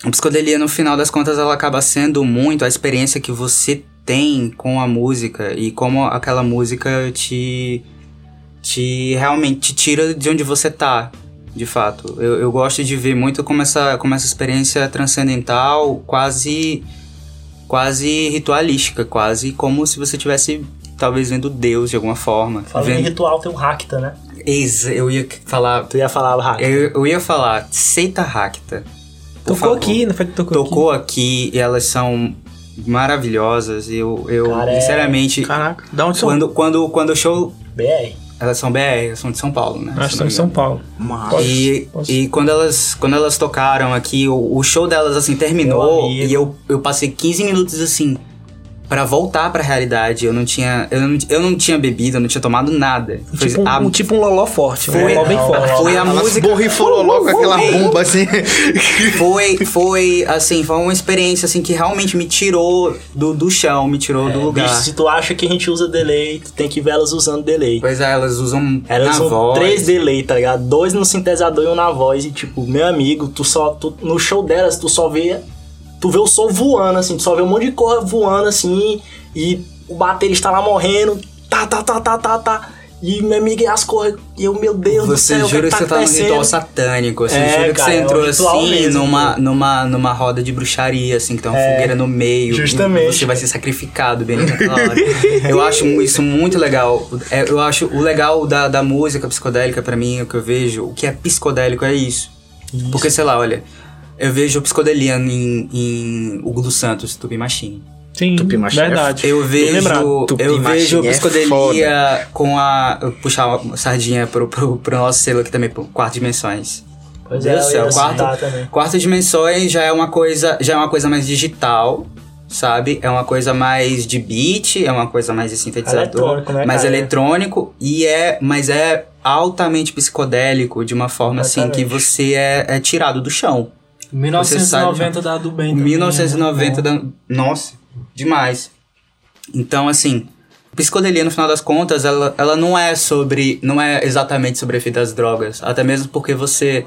a psicodelia, no final das contas, ela acaba sendo muito a experiência que você tem com a música e como aquela música te. te realmente te tira de onde você tá. De fato, eu, eu gosto de ver muito como essa, como essa experiência transcendental, quase quase ritualística, quase como se você tivesse talvez vendo Deus de alguma forma. Falando em vendo... ritual, tem o Rakta, né? Ex, eu ia falar, Tu ia falar o Rakta. eu, eu ia falar seita Racta. Por Tocou favor. aqui, não foi que tocou, Tocou aqui e elas são maravilhosas. Eu, eu Cara, é- sinceramente, Caraca, da onde são? quando, quando, quando o show. BR. Elas são BR, elas são de São Paulo, né? aqui? Não estão me em São Paulo. Massa. E, Posso- e quando elas quando elas tocaram aqui, o, o show delas assim terminou e eu, eu passei 15 minutos assim pra voltar pra realidade. Eu não tinha eu não, eu não tinha bebido, eu não tinha tomado nada. Foi Tipo um, a- um- tipo um loló forte, um Foi- loló bem não, forte. foi a Ela música borrifou logo com aquela Foi. bomba assim. foi foi assim, foi uma experiência assim que realmente me tirou do, do chão, me tirou do lugar. Bicho, se tu acha que a gente usa delay, tu tem que ver elas usando delay. Pois é, elas usam Elas na usam voz. três delay, tá ligado? Dois no sintetizador e um na voz. E tipo, meu amigo, tu só. tu- no show delas, tu só vê. Tu vê o som voando, assim, tu só vê um monte de cor voando assim. E o baterista lá morrendo. Tá, tá, tá, tá, tá, tá. E meu amigo, e as cores. E eu, meu Deus do Você céu, o que jura que tá você tá no ritual satânico, você É, jura que cara, você é entrou ritual assim mesmo, numa, numa, numa roda de bruxaria, assim, que tem uma É, fogueira no meio. justamente. Você vai ser sacrificado bem naquela hora. eu acho isso muito legal. É, eu acho o legal da, da música psicodélica pra mim, o que eu vejo, o que é psicodélico é isso. Porque, sei lá, olha, eu vejo psicodelia em, em Hugo dos Santos, Tupi Machine. Sim, Tupimaché é verdade. Eu vejo. Tupi eu vejo Machine é psicodelia com a. Puxar uma sardinha pro, pro, pro nosso selo aqui também, pro Quatro Dimensões. Pois é, Deus eu céu, ia quarto, quarto dimensões já é uma coisa, já é uma coisa mais digital, sabe? É uma coisa mais de beat, é uma coisa mais de sintetizador, Eletrônico, né, mais cara? eletrônico e é, mas é altamente psicodélico de uma forma assim que Exatamente. você é, é tirado do chão. 1990 da do bem também. 1990 é muito bom. da... Nossa, demais. Então, assim, psicodelia, no final das contas, ela, ela não é sobre... Não é exatamente sobre o efeito das drogas. Até mesmo porque você...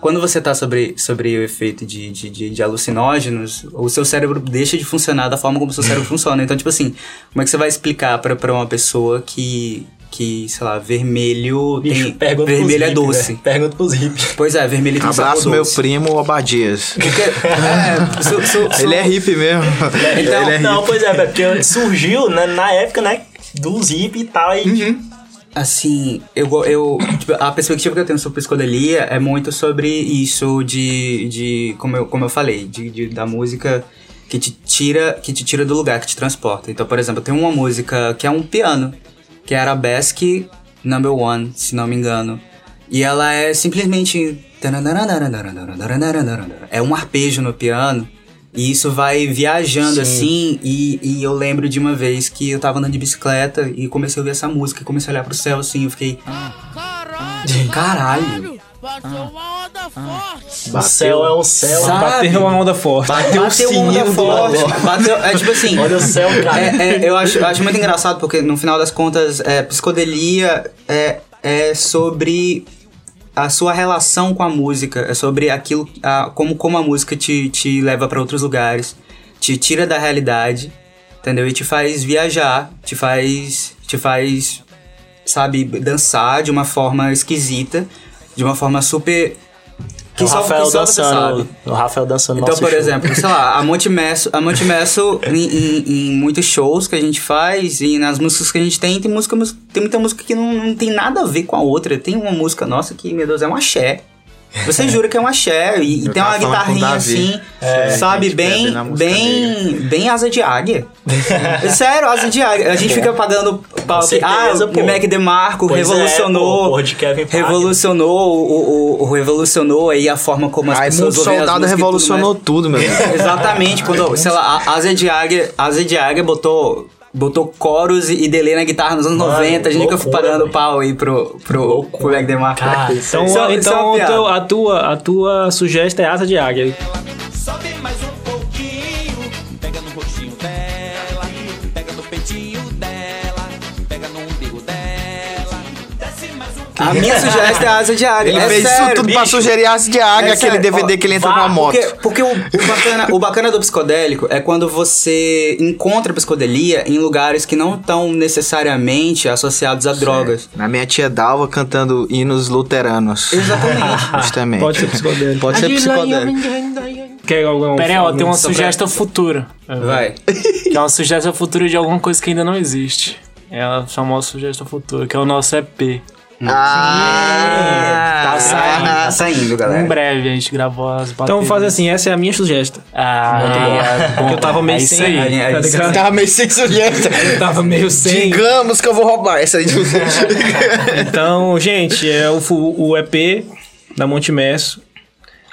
Quando você tá sobre, sobre o efeito de, de, de, de alucinógenos, o seu cérebro deixa de funcionar da forma como o seu cérebro funciona. Então, tipo assim, como é que você vai explicar pra, pra uma pessoa que... Que, sei lá, vermelho Bicho, tem... pergunta pros Vermelho é hippie, doce. velho. Pergunta pros hippies. Pois é, vermelho tem Abraço sabor meu doce. primo Obadias. Porque, é, su- su- su- Ele é hippie mesmo. Então, Ele é Não, hippie. pois é, porque surgiu né, na época, né, dos hippies e tal, e Assim, eu, eu tipo, a perspectiva que eu tenho sobre psicodelia é muito sobre isso de, de como, eu, como eu falei, de, de- da música que te tira que te tira do lugar, que te transporta. Então, por exemplo, tem uma música que é um piano, que é Arabesque Number One, se não me engano. E ela é simplesmente é um arpejo no piano. E isso vai viajando assim. E, e eu lembro de uma vez que eu tava andando de bicicleta e comecei a ouvir essa música. E comecei a olhar pro céu assim. Eu fiquei. Caralho! O céu é um céu. Sabe? Bateu uma onda forte. Bateu o Bateu uma onda sininho do forte. Bateu, é tipo assim. Olha o céu, cara. É, é, eu acho, eu acho muito engraçado porque no final das contas, é, psicodelia é, é sobre a sua relação com a música, é sobre aquilo, a, como, como a música te, te leva para outros lugares, te tira da realidade, entendeu? E te faz viajar, te faz, te faz, sabe, dançar de uma forma esquisita, de uma forma super que o só, Rafael que só dançando. O Rafael dançando Então, por show. exemplo, sei lá, a Monte Messo, a Monte Messo em, em- em muitos shows que a gente faz e nas músicas que a gente tem, tem música, tem muita música que não, não tem nada a ver com a outra. Tem uma música nossa que, meu Deus, é um axé. Você jura que é um axé e, e tem uma guitarrinha assim, sabe, gente bebe bem, na música bem, bem asa de águia. Sério, asa de águia. A gente fica pagando pau que, ah, certeza, o pô. Mac DeMarco Pois é, revolucionou, pô, Kevin Parker. revolucionou, o, o, o- revolucionou aí a forma como as Raimundo pessoas ouvem as Soldado tudo revolucionou mais. tudo, meu Deus. Exatamente, quando, sei lá, a Asa de Águia, Asa de Águia botou, botou coros e delay na guitarra nos anos Mano, 90, a gente nunca foi loucura, pagando pau aí pro, pro, pro DeMarco. Cara, Então, Isso é- isso é então uma o piada. teu- a, tua, a tua sugestão é asa de águia. A minha sugestão é a asa de águia. Ele é fez sério, isso tudo pra bicho. sugerir asa de águia, É aquele sério, DVD ó, que ele entra vá, com a moto. Porque, porque o, o bacana, o bacana do psicodélico é quando você encontra psicodelia em lugares que não estão necessariamente associados a drogas. Na minha tia Dalva cantando hinos luteranos. Exatamente. Justamente. Pode ser psicodélico. Pode ser psicodélico. Quer algum. Pera aí, ó, tem uma sugestão futura. Vai. Que é uma sugestão futura de alguma coisa que ainda não existe. É a famosa sugestão futura, que é o nosso EP. Ah, Tá saindo. Tá saindo, galera. Em breve a gente gravou as baterias. Então vamos fazer assim, essa é a minha sugestão. Ah, é, Porque eu tava meio é sem. aí. É tá ligado? Tava meio sem sugestão. Eu tava meio sem. Digamos que eu vou roubar essa aí de você. Então, gente, é o, o EP da Monte Messo.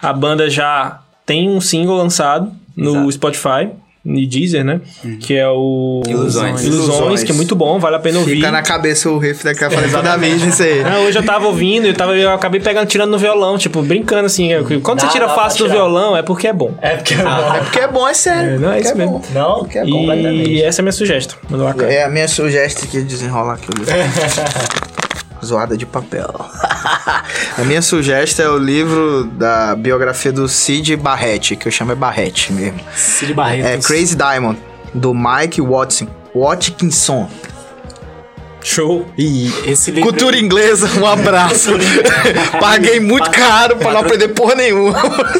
A banda já tem um single lançado no Spotify, no Deezer, né? Que é o Ilusões. Ilusões, que é muito bom, vale a pena ouvir. Fica na cabeça o riff daquela falei toda vez isso aí. Ah, hoje eu tava ouvindo, eu, tava, eu acabei pegando, tirando no violão, tipo, brincando assim. Quando Dá- você tira fácil do violão, é porque é bom. É porque É porque é bom, é sério. É, não, é Porque isso mesmo. bom. Não? Porque é bom. E essa é a minha sugestão. É a minha sugestão que desenrola aqui o livro. Zoada de papel. a minha sugestão é o livro da biografia do Sid Barrett, que eu chamo é Barrett mesmo. Cid Barreto. É Crazy Diamond, do Mike Watson. Watkinson. Show. E Esse livro cultura inglesa, um abraço. Paguei muito caro pra não aprender porra nenhuma.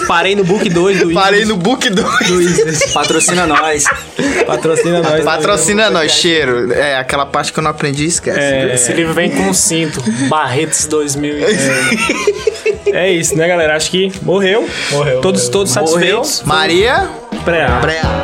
Parei no book 2 do Parei Isis. no book 2. Patrocina nós. Patrocina nós. Patrocina nós, cheiro. É, aquela parte que eu não aprendi, esquece. Esse livro vem com um cinto. Barretos 2000. É isso, né, galera? Acho que morreu. Morreu, Todos, morreu. todos Morreu. satisfeitos. Maria Pré Preá.